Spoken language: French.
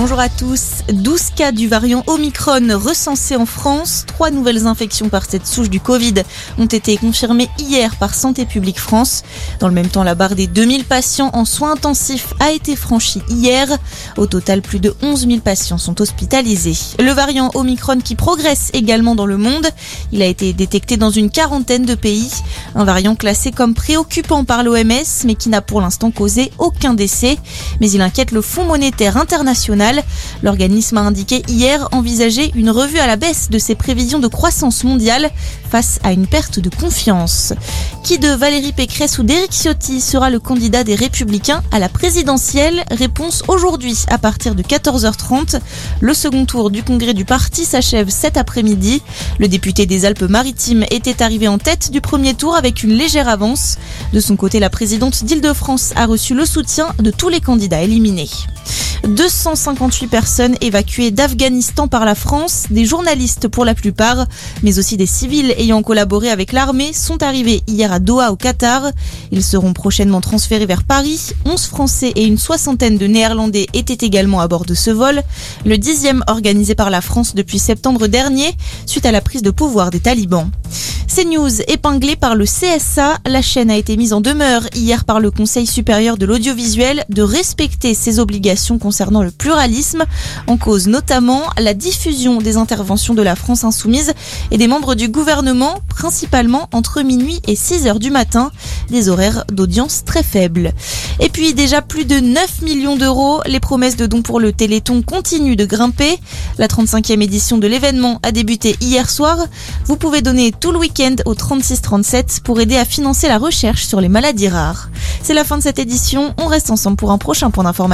Bonjour à tous. 12 cas du variant Omicron recensés en France. Trois nouvelles infections par cette souche du Covid ont été confirmées hier par Santé publique France. Dans le même temps, la barre des 2000 patients en soins intensifs a été franchie hier. Au total, plus de 11 000 patients sont hospitalisés. Le variant Omicron qui progresse également dans le monde. Il a été détecté dans une quarantaine de pays. Un variant classé comme préoccupant par l'OMS, mais qui n'a pour l'instant causé aucun décès. Mais il inquiète le Fonds monétaire international. L'organisme a indiqué hier envisager une revue à la baisse de ses prévisions de croissance mondiale face à une perte de confiance. Qui de Valérie Pécresse ou d'Éric Ciotti sera le candidat des Républicains à la présidentielle? Réponse aujourd'hui à partir de 14h30. Le second tour du congrès du parti s'achève cet après-midi. Le député des Alpes-Maritimes était arrivé en tête du premier tour avec une légère avance. De son côté, la présidente d'Île-de-France a reçu le soutien de tous les candidats éliminés. 258 personnes évacuées d'Afghanistan par la France, des journalistes pour la plupart, mais aussi des civils ayant collaboré avec l'armée sont arrivés hier à Doha au Qatar. Ils seront prochainement transférés vers Paris. 11 Français et une soixantaine de Néerlandais étaient également à bord de ce vol, le dixième organisé par la France depuis septembre dernier, suite à la prise de pouvoir des talibans. CNews épinglé par le CSA, la chaîne a été mise en demeure hier par le Conseil supérieur de l'audiovisuel de respecter ses obligations concernant le pluralisme, en cause notamment la diffusion des interventions de la France insoumise et des membres du gouvernement, principalement entre minuit et 6 heures du matin, des horaires d'audience très faibles. Et puis déjà plus de 9 millions d'euros, les promesses de dons pour le Téléthon continuent de grimper. La 35e édition de l'événement a débuté hier soir. Vous pouvez donner tout le au 3637 pour aider à financer la recherche sur les maladies rares. C'est la fin de cette édition. On reste ensemble pour un prochain point d'information.